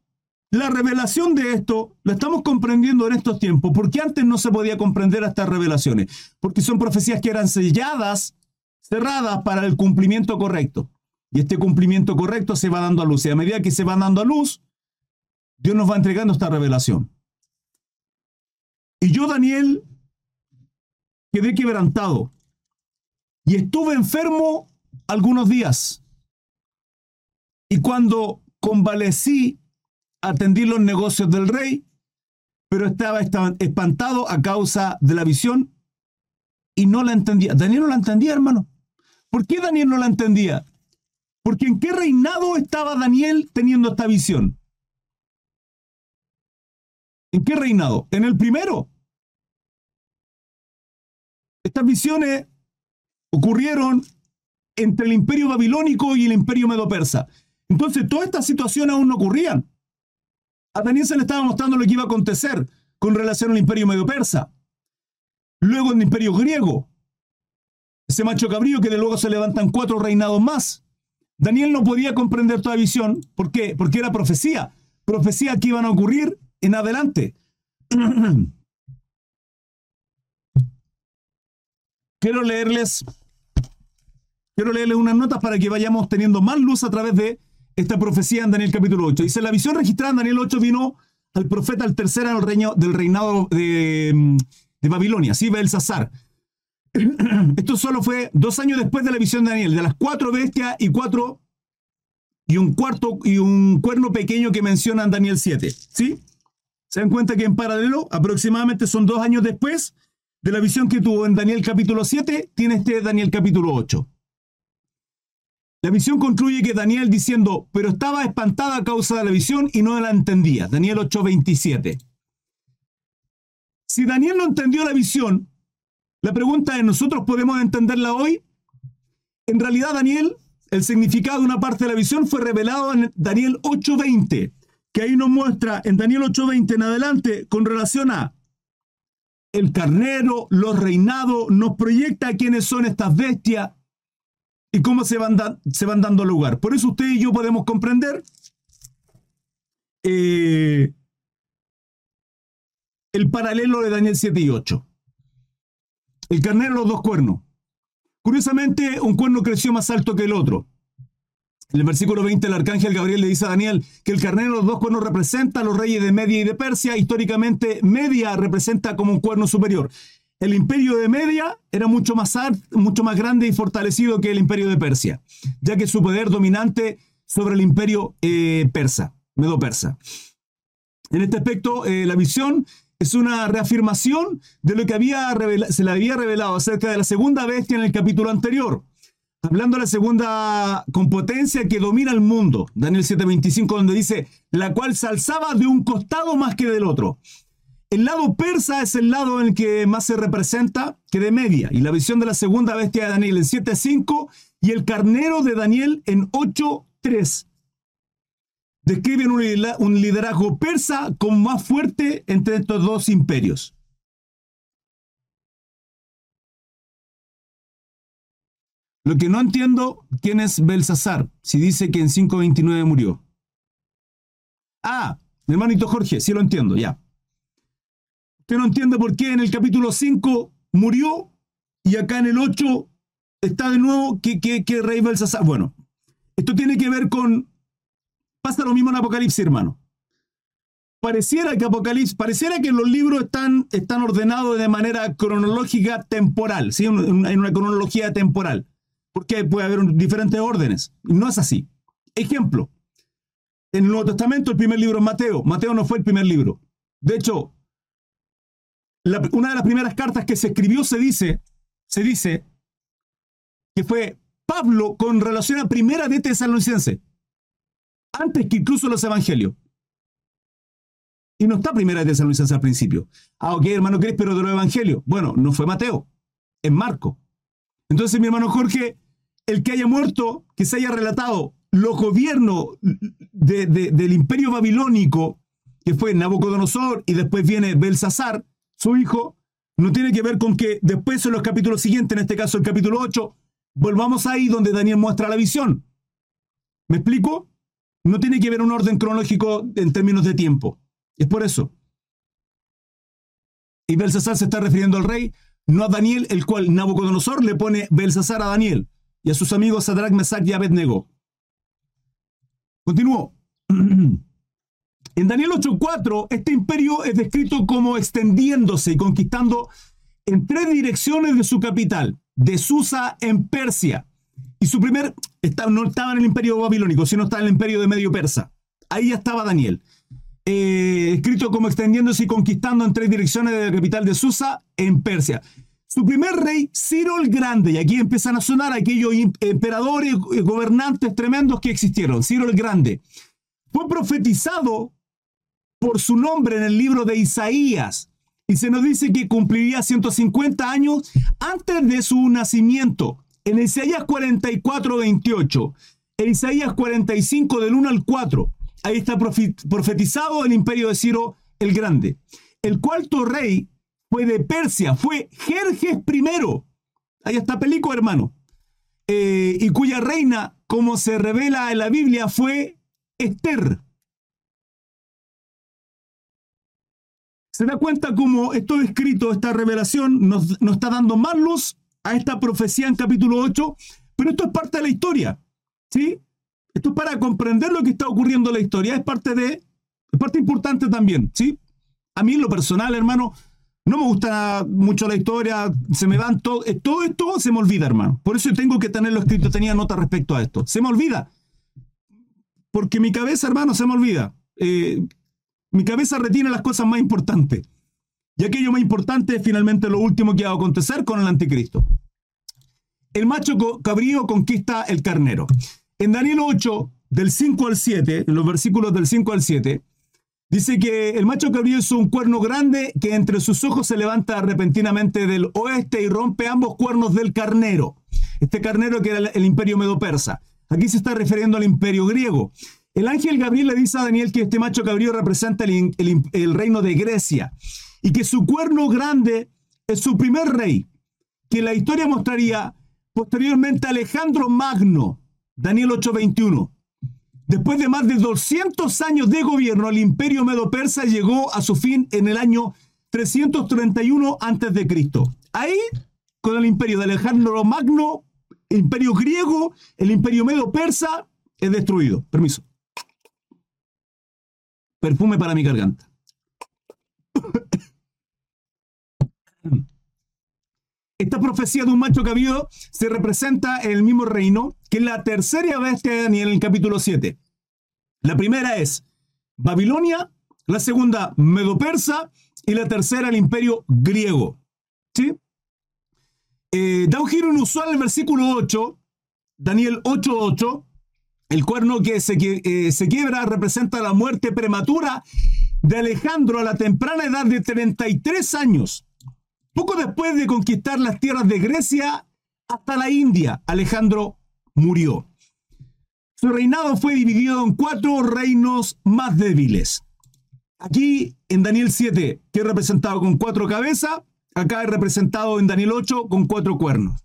la revelación de esto la estamos comprendiendo en estos tiempos, porque antes no se podía comprender estas revelaciones, porque son profecías que eran selladas, cerradas para el cumplimiento correcto. Y este cumplimiento correcto se va dando a luz. Y a medida que se va dando a luz, Dios nos va entregando esta revelación. Y yo, Daniel, quedé quebrantado y estuve enfermo algunos días. Y cuando convalecí, atendí los negocios del rey, pero estaba, espantado a causa de la visión y no la entendía. Daniel no la entendía, hermano. ¿Por qué Daniel no la entendía? Porque en qué reinado estaba Daniel teniendo esta visión. ¿En qué reinado? En el primero. Estas visiones ocurrieron entre el imperio babilónico y el imperio medo-persa. Entonces, todas estas situaciones aún no ocurrían. A Daniel se le estaba mostrando lo que iba a acontecer con relación al imperio medio persa. Luego en el imperio griego. Ese macho cabrío que de luego se levantan cuatro reinados más. Daniel no podía comprender toda visión. ¿Por qué? Porque era profecía. Profecía que iban a ocurrir en adelante. *clears throat* quiero leerles, quiero leerles unas notas para que vayamos teniendo más luz a través de esta profecía en Daniel capítulo 8. Dice, la visión registrada en Daniel 8 vino al profeta al tercero del reinado de, Babilonia, ¿sí? Belsasar. *clears throat* Esto solo fue dos años después de la visión de Daniel, de las cuatro bestias y cuatro y un cuarto y un cuerno pequeño que menciona en Daniel 7. ¿Sí? Se dan cuenta que en paralelo, aproximadamente son dos años después de la visión que tuvo en Daniel capítulo 7, tiene este Daniel capítulo 8. La visión concluye que Daniel diciendo, pero estaba espantada a causa de la visión y no la entendía. Daniel 8:27. Si Daniel no entendió la visión, la pregunta es, ¿nosotros podemos entenderla hoy? En realidad, Daniel, el significado de una parte de la visión fue revelado en Daniel 8:20, que ahí nos muestra en Daniel 8:20 en adelante con relación a el carnero, los reinados, nos proyecta quiénes son estas bestias y cómo se van, se van dando lugar. Por eso usted y yo podemos comprender eh, el paralelo de Daniel 7 y 8. El carnero, los dos cuernos. Curiosamente, un cuerno creció más alto que el otro. En el versículo 20, el arcángel Gabriel le dice a Daniel que el carnero de los dos cuernos representa a los reyes de Media y de Persia. Históricamente, Media representa como un cuerno superior. El imperio de Media era mucho más, mucho más grande y fortalecido que el imperio de Persia, ya que su poder dominante sobre el imperio eh, persa, medo-persa. En este aspecto, eh, la visión es una reafirmación de lo que había se le había revelado acerca de la segunda bestia en el capítulo anterior hablando de la segunda competencia que domina el mundo, Daniel 7:25, donde dice, la cual se alzaba de un costado más que del otro. El lado persa es el lado en el que más se representa que de media, y la visión de la segunda bestia de Daniel en 7:5 y el carnero de Daniel en 8:3. Describen un liderazgo persa como más fuerte entre estos dos imperios. Lo que no entiendo, ¿quién es Belsasar? Si dice que en 529 murió. Ah, hermanito Jorge, sí lo entiendo, ya. Usted no entiende por qué en el capítulo 5 murió y acá en el 8 está de nuevo que, que, rey Belsasar. Bueno, esto tiene que ver con... Pasa lo mismo en Apocalipsis, hermano. Pareciera que Apocalipsis, pareciera que los libros están, están ordenados de manera cronológica temporal, ¿sí? en una cronología temporal porque puede haber diferentes órdenes. No es así. Ejemplo, en el Nuevo Testamento el primer libro es Mateo. Mateo no fue el primer libro. De hecho, una de las primeras cartas que se escribió se dice, se dice que fue Pablo con relación a primera de Tesalonicense, antes que incluso los evangelios. Y no está primera de Tesalonicense al principio. Ah, ok, hermano Cris, pero de los evangelios. Bueno, no fue Mateo, es Marco. Entonces, mi hermano Jorge el que haya muerto, que se haya relatado los gobiernos del imperio babilónico, que fue Nabucodonosor y después viene Belsasar, su hijo, no tiene que ver con que después en los capítulos siguientes, en este caso el capítulo 8, volvamos ahí donde Daniel muestra la visión. ¿Me explico? No tiene que ver un orden cronológico en términos de tiempo. Es por eso. Y Belsasar se está refiriendo al rey, no a Daniel, el cual Nabucodonosor le pone Belsasar a Daniel y a sus amigos Sadrach, Mesach y Abednego. Continúo. *clears throat* En Daniel 8:4, este imperio es descrito como extendiéndose y conquistando en tres direcciones de su capital, de Susa en Persia. Y su primer, no estaba en el imperio babilónico, sino estaba en el imperio de Medio Persa. Ahí ya estaba Daniel. Eh, escrito como extendiéndose y conquistando en tres direcciones de la capital de Susa en Persia. Su primer rey, Ciro el Grande, y aquí empiezan a sonar aquellos emperadores, y gobernantes tremendos que existieron. Ciro el Grande fue profetizado por su nombre en el libro de Isaías. Y se nos dice que cumpliría 150 años antes de su nacimiento. En Isaías 44, 28. En Isaías 45, del 1 al 4. Ahí está profetizado el imperio de Ciro el Grande. El cuarto rey fue de Persia, fue Jerjes I. Ahí está Pelico, hermano. Eh, y cuya reina, como se revela en la Biblia, fue Esther. Se da cuenta cómo esto escrito, esta revelación, nos, está dando más luz a esta profecía en capítulo 8, pero esto es parte de la historia. ¿Sí? Esto es para comprender lo que está ocurriendo en la historia, es parte de, es parte importante también, ¿sí? A mí en lo personal, hermano, no me gusta mucho la historia, se me van todo, eh, todo esto se me olvida, hermano. Por eso tengo que tenerlo escrito, tenía nota respecto a esto. Se me olvida. Porque mi cabeza, hermano, se me olvida. Eh, mi cabeza retiene las cosas más importantes. Y aquello más importante es finalmente lo último que va a acontecer con el anticristo. El macho cabrío conquista el carnero. En Daniel 8, del 5 al 7, en los versículos del 5 al 7, Dice que el macho cabrío es un cuerno grande que entre sus ojos se levanta repentinamente del oeste y rompe ambos cuernos del carnero. Este carnero que era el imperio medo-persa. Aquí se está refiriendo al imperio griego. El ángel Gabriel le dice a Daniel que este macho cabrío representa el, reino de Grecia y que su cuerno grande es su primer rey, que la historia mostraría posteriormente a Alejandro Magno, Daniel 8:21. Después de más de 200 años de gobierno, el imperio medo-persa llegó a su fin en el año 331 a.C. Ahí, con el imperio de Alejandro Magno, el imperio griego, el imperio medo-persa, es destruido. Permiso. Perfume para mi garganta. Esta profecía de un macho cabío se representa en el mismo reino que la tercera bestia de Daniel en el capítulo 7. La primera es Babilonia, la segunda Medo-Persa y la tercera el imperio griego. ¿Sí? Eh, da un giro inusual el versículo 8, Daniel 8.8, el cuerno que se, eh, se quiebra representa la muerte prematura de Alejandro a la temprana edad de 33 años. Poco después de conquistar las tierras de Grecia hasta la India, Alejandro murió. Su reinado fue dividido en cuatro reinos más débiles. Aquí en Daniel 7, que es representado con cuatro cabezas, acá es representado en Daniel 8 con cuatro cuernos.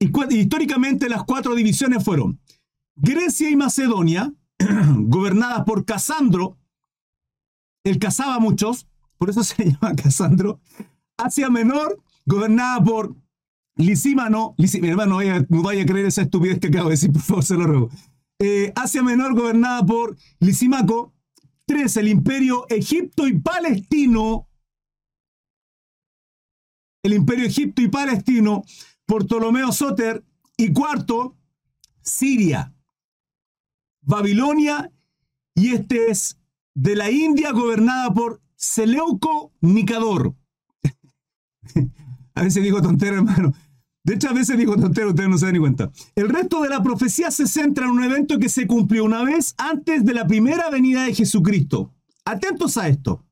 Y históricamente las cuatro divisiones fueron Grecia y Macedonia, *clears throat* gobernadas por Casandro, él cazaba muchos, por eso *laughs* se llama Casandro. Asia Menor, gobernada por Lisímano, mi hermano, no vaya, a creer esa estupidez que acabo de decir, por favor, se lo ruego. Eh, Asia Menor, gobernada por Lisímaco. Tres, el imperio Egipto y Palestino. El imperio Egipto y Palestino por Ptolomeo Soter. Y cuarto, Siria, Babilonia. Y este es de la India gobernada por Seleuco Nicador. *laughs* a veces digo tontero, hermano. De hecho, a veces digo tontero, ustedes no se dan ni cuenta. El resto de la profecía se centra en un evento que se cumplió una vez antes de la primera venida de Jesucristo. Atentos a esto.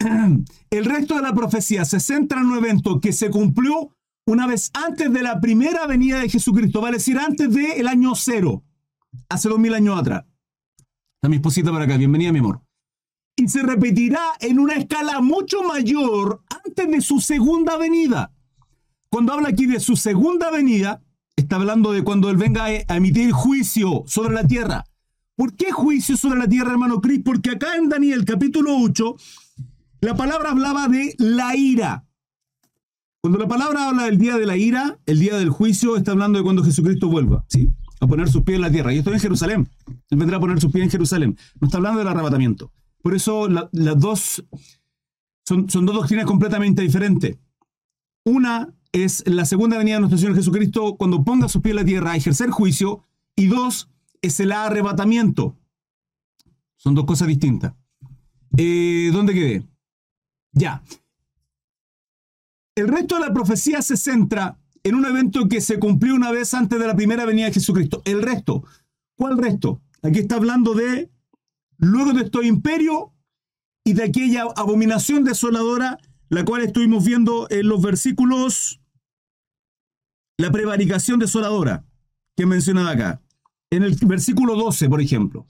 *clears throat* El resto de la profecía se centra en un evento que se cumplió una vez antes de la primera venida de Jesucristo, vale decir, antes del año cero, hace dos mil años atrás. Está mi esposita para acá, bienvenida mi amor. Y se repetirá en una escala mucho mayor antes de su segunda venida. Cuando habla aquí de su segunda venida, está hablando de cuando Él venga a emitir juicio sobre la tierra. ¿Por qué juicio sobre la tierra, hermano Cris? Porque acá en Daniel capítulo 8, la palabra hablaba de la ira. Cuando la palabra habla del día de la ira, el día del juicio, está hablando de cuando Jesucristo vuelva. ¿sí? A poner sus pies en la tierra. Y esto en Jerusalén. Él vendrá a poner sus pies en Jerusalén. No está hablando del arrebatamiento. Por eso las dos son, son dos doctrinas completamente diferentes. Una es la segunda venida de nuestro Señor Jesucristo cuando ponga sus pies en la tierra a ejercer juicio. Y dos es el arrebatamiento. Son dos cosas distintas. Eh, ¿Dónde quedé? Ya. El resto de la profecía se centra en un evento que se cumplió una vez antes de la primera venida de Jesucristo. El resto, ¿cuál resto? Aquí está hablando de luego de este imperio y de aquella abominación desoladora, la cual estuvimos viendo en los versículos, la prevaricación desoladora que mencionaba acá, en el versículo 12, por ejemplo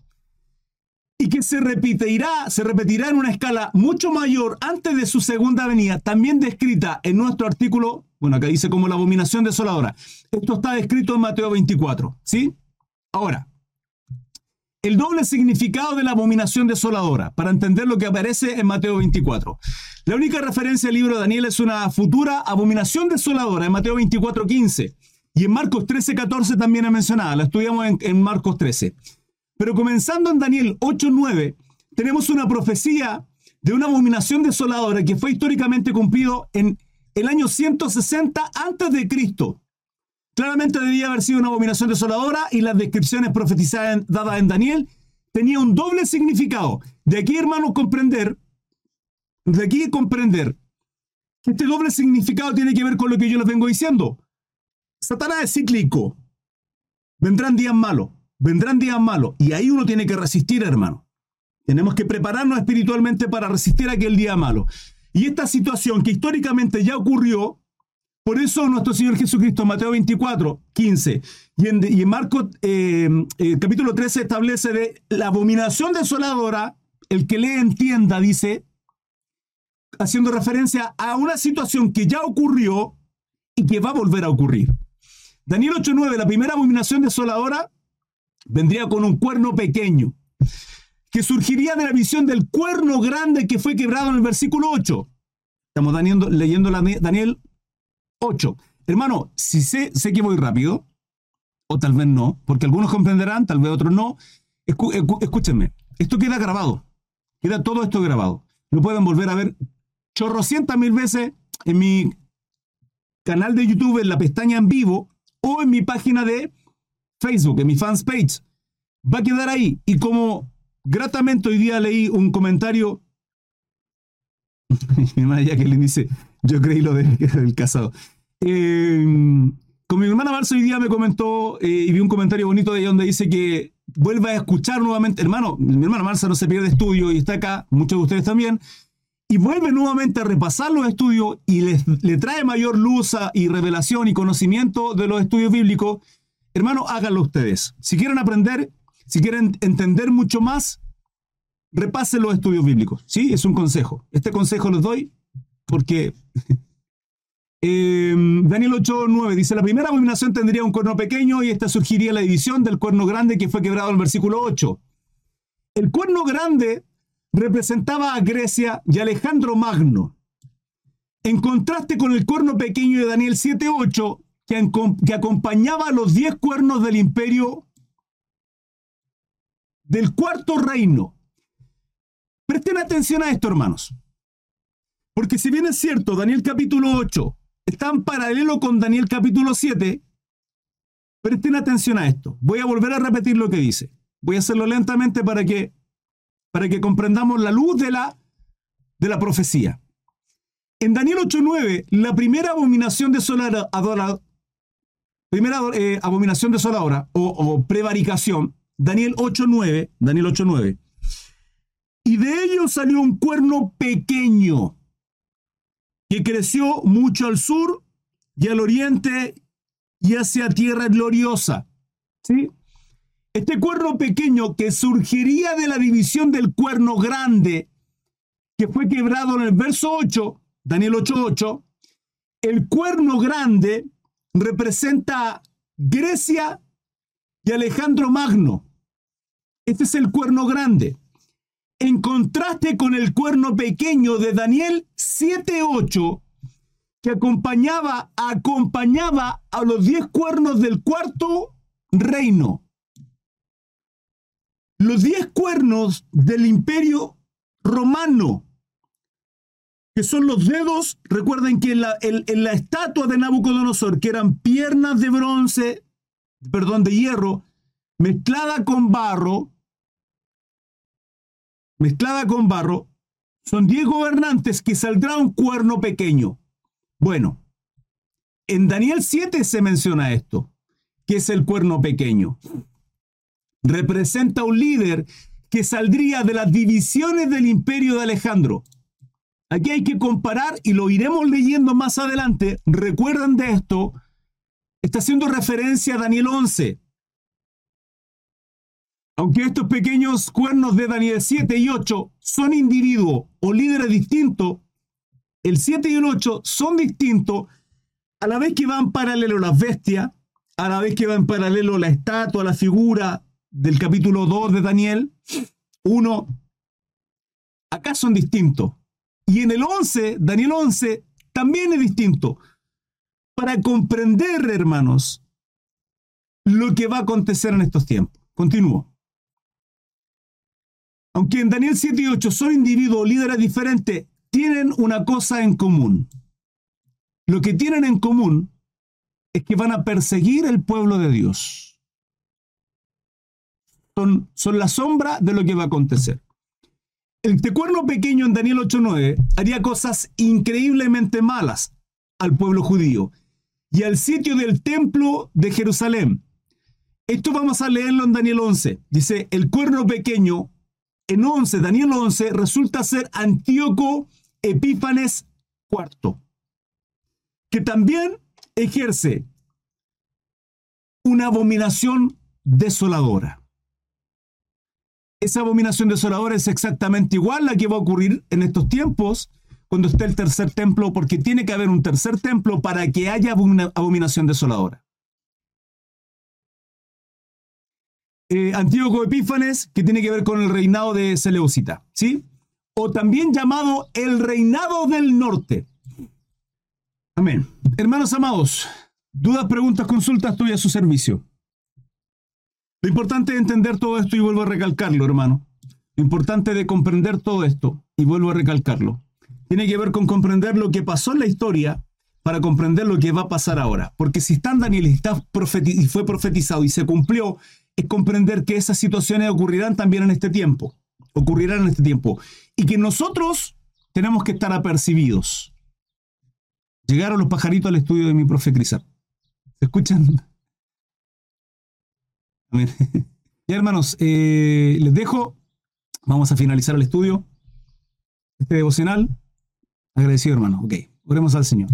y que se repetirá, se repetirá en una escala mucho mayor antes de su segunda venida, también descrita en nuestro artículo, bueno, acá dice como la abominación desoladora. Esto está descrito en Mateo 24, ¿sí? Ahora, el doble significado de la abominación desoladora, para entender lo que aparece en Mateo 24. La única referencia al libro de Daniel es una futura abominación desoladora en Mateo 24, 15. Y en Marcos 13, 14 también es mencionada, la estudiamos en, en Marcos 13. Pero comenzando en Daniel 8.9, tenemos una profecía de una abominación desoladora que fue históricamente cumplido en el año 160 antes de Cristo. Claramente debía haber sido una abominación desoladora y las descripciones profetizadas dadas en Daniel tenían un doble significado. De aquí, hermanos, comprender, de aquí comprender que este doble significado tiene que ver con lo que yo les vengo diciendo. Satanás es cíclico. Vendrán días malos vendrán días malos y ahí uno tiene que resistir, hermano. Tenemos que prepararnos espiritualmente para resistir aquel día malo. Y esta situación que históricamente ya ocurrió, por eso nuestro Señor Jesucristo, Mateo 24, 15, y en, Marcos eh, eh, capítulo 13 establece de la abominación desoladora, el que le entienda, dice, haciendo referencia a una situación que ya ocurrió y que va a volver a ocurrir. Daniel 8.9, la primera abominación desoladora, vendría con un cuerno pequeño, que surgiría de la visión del cuerno grande que fue quebrado en el versículo 8. Estamos leyendo Daniel 8. Hermano, si sé, sé que voy rápido, o tal vez no, porque algunos comprenderán, tal vez otros no. escúchenme, esto queda grabado. Queda todo esto grabado. Lo pueden volver a ver chorrocientas mil veces en mi canal de YouTube, en la pestaña en vivo, o en mi página de Facebook, en mi fans page. Va a quedar ahí. Y como gratamente hoy día leí un comentario, *laughs* mi hermana Jacqueline dice, yo creí lo del, casado. Eh, como mi hermana Marcia hoy día me comentó eh, y vi un comentario bonito de ella donde dice que vuelva a escuchar nuevamente, hermano, mi hermana Marcia no se pierde estudio y está acá, muchos de ustedes también, y vuelve nuevamente a repasar los estudios y le trae mayor luz y revelación y conocimiento de los estudios bíblicos, hermano, háganlo ustedes. Si quieren aprender, si quieren entender mucho más, repasen los estudios bíblicos. ¿Sí? Es un consejo. Este consejo los doy porque *laughs* eh, Daniel 8.9 dice, la primera abominación tendría un cuerno pequeño y esta surgiría la división del cuerno grande que fue quebrado en el versículo 8. El cuerno grande representaba a Grecia y Alejandro Magno. En contraste con el cuerno pequeño de Daniel 7.8, que, que acompañaba a los diez cuernos del imperio del cuarto reino. Presten atención a esto, hermanos. Porque si bien es cierto, Daniel capítulo 8 está en paralelo con Daniel capítulo 7, presten atención a esto. Voy a volver a repetir lo que dice. Voy a hacerlo lentamente para que para que comprendamos la luz de la, de la profecía. En Daniel 8.9, la primera abominación desoladora, primera eh, abominación desoladora o, o prevaricación, Daniel 8.9, Daniel 8.9, y de ello salió un cuerno pequeño que creció mucho al sur y al oriente y hacia tierra gloriosa. ¿Sí? Este cuerno pequeño que surgiría de la división del cuerno grande, que fue quebrado en el verso 8, Daniel 8:8, el cuerno grande representa Grecia y Alejandro Magno. Este es el cuerno grande. En contraste con el cuerno pequeño de Daniel 7:8, que acompañaba, acompañaba a los diez cuernos del cuarto reino. Los diez cuernos del imperio romano, que son los dedos, recuerden que en la, en la estatua de Nabucodonosor, que eran piernas de bronce, perdón, de hierro, mezclada con barro, mezclada con barro, son diez gobernantes que saldrá un cuerno pequeño. Bueno, en Daniel 7 se menciona esto, que es el cuerno pequeño representa un líder que saldría de las divisiones del imperio de Alejandro. Aquí hay que comparar y lo iremos leyendo más adelante. Recuerdan de esto, está haciendo referencia a Daniel 11. Aunque estos pequeños cuernos de Daniel 7 y 8 son individuos o líderes distintos, el 7 y el 8 son distintos a la vez que van paralelo las bestias, a la vez que van paralelo la estatua, la figura, del capítulo 2 de Daniel 1, acá son distintos. Y en el 11, Daniel 11, también es distinto. Para comprender, hermanos, lo que va a acontecer en estos tiempos. Continúo. Aunque en Daniel 7 y 8 son individuos líderes diferentes, tienen una cosa en común. Lo que tienen en común es que van a perseguir el pueblo de Dios son, la sombra de lo que va a acontecer. El tecuerno pequeño en Daniel 8.9 haría cosas increíblemente malas al pueblo judío y al sitio del templo de Jerusalén. Esto vamos a leerlo en Daniel 11. Dice, el cuerno pequeño en 11, Daniel 11, resulta ser Antíoco Epífanes IV, que también ejerce una abominación desoladora esa abominación desoladora es exactamente igual a la que va a ocurrir en estos tiempos cuando esté el tercer templo, porque tiene que haber un tercer templo para que haya abominación desoladora. Eh, Antíoco Epífanes, que tiene que ver con el reinado de Seleucita, ¿sí? O también llamado el reinado del norte. Amén. Hermanos amados, dudas, preguntas, consultas, estoy a su servicio. Lo importante es entender todo esto y vuelvo a recalcarlo, hermano. Lo importante de comprender todo esto, y vuelvo a recalcarlo, tiene que ver con comprender lo que pasó en la historia para comprender lo que va a pasar ahora. Porque si está en Daniel está y fue profetizado y se cumplió, es comprender que esas situaciones ocurrirán también en este tiempo. Ocurrirán en este tiempo. Y que nosotros tenemos que estar apercibidos. Llegaron los pajaritos al estudio de mi profe Crisar. ¿Se escuchan? *laughs* ya, hermanos, eh, les dejo. Vamos a finalizar el estudio. Este devocional. Agradecido, hermano. Ok, oremos al Señor.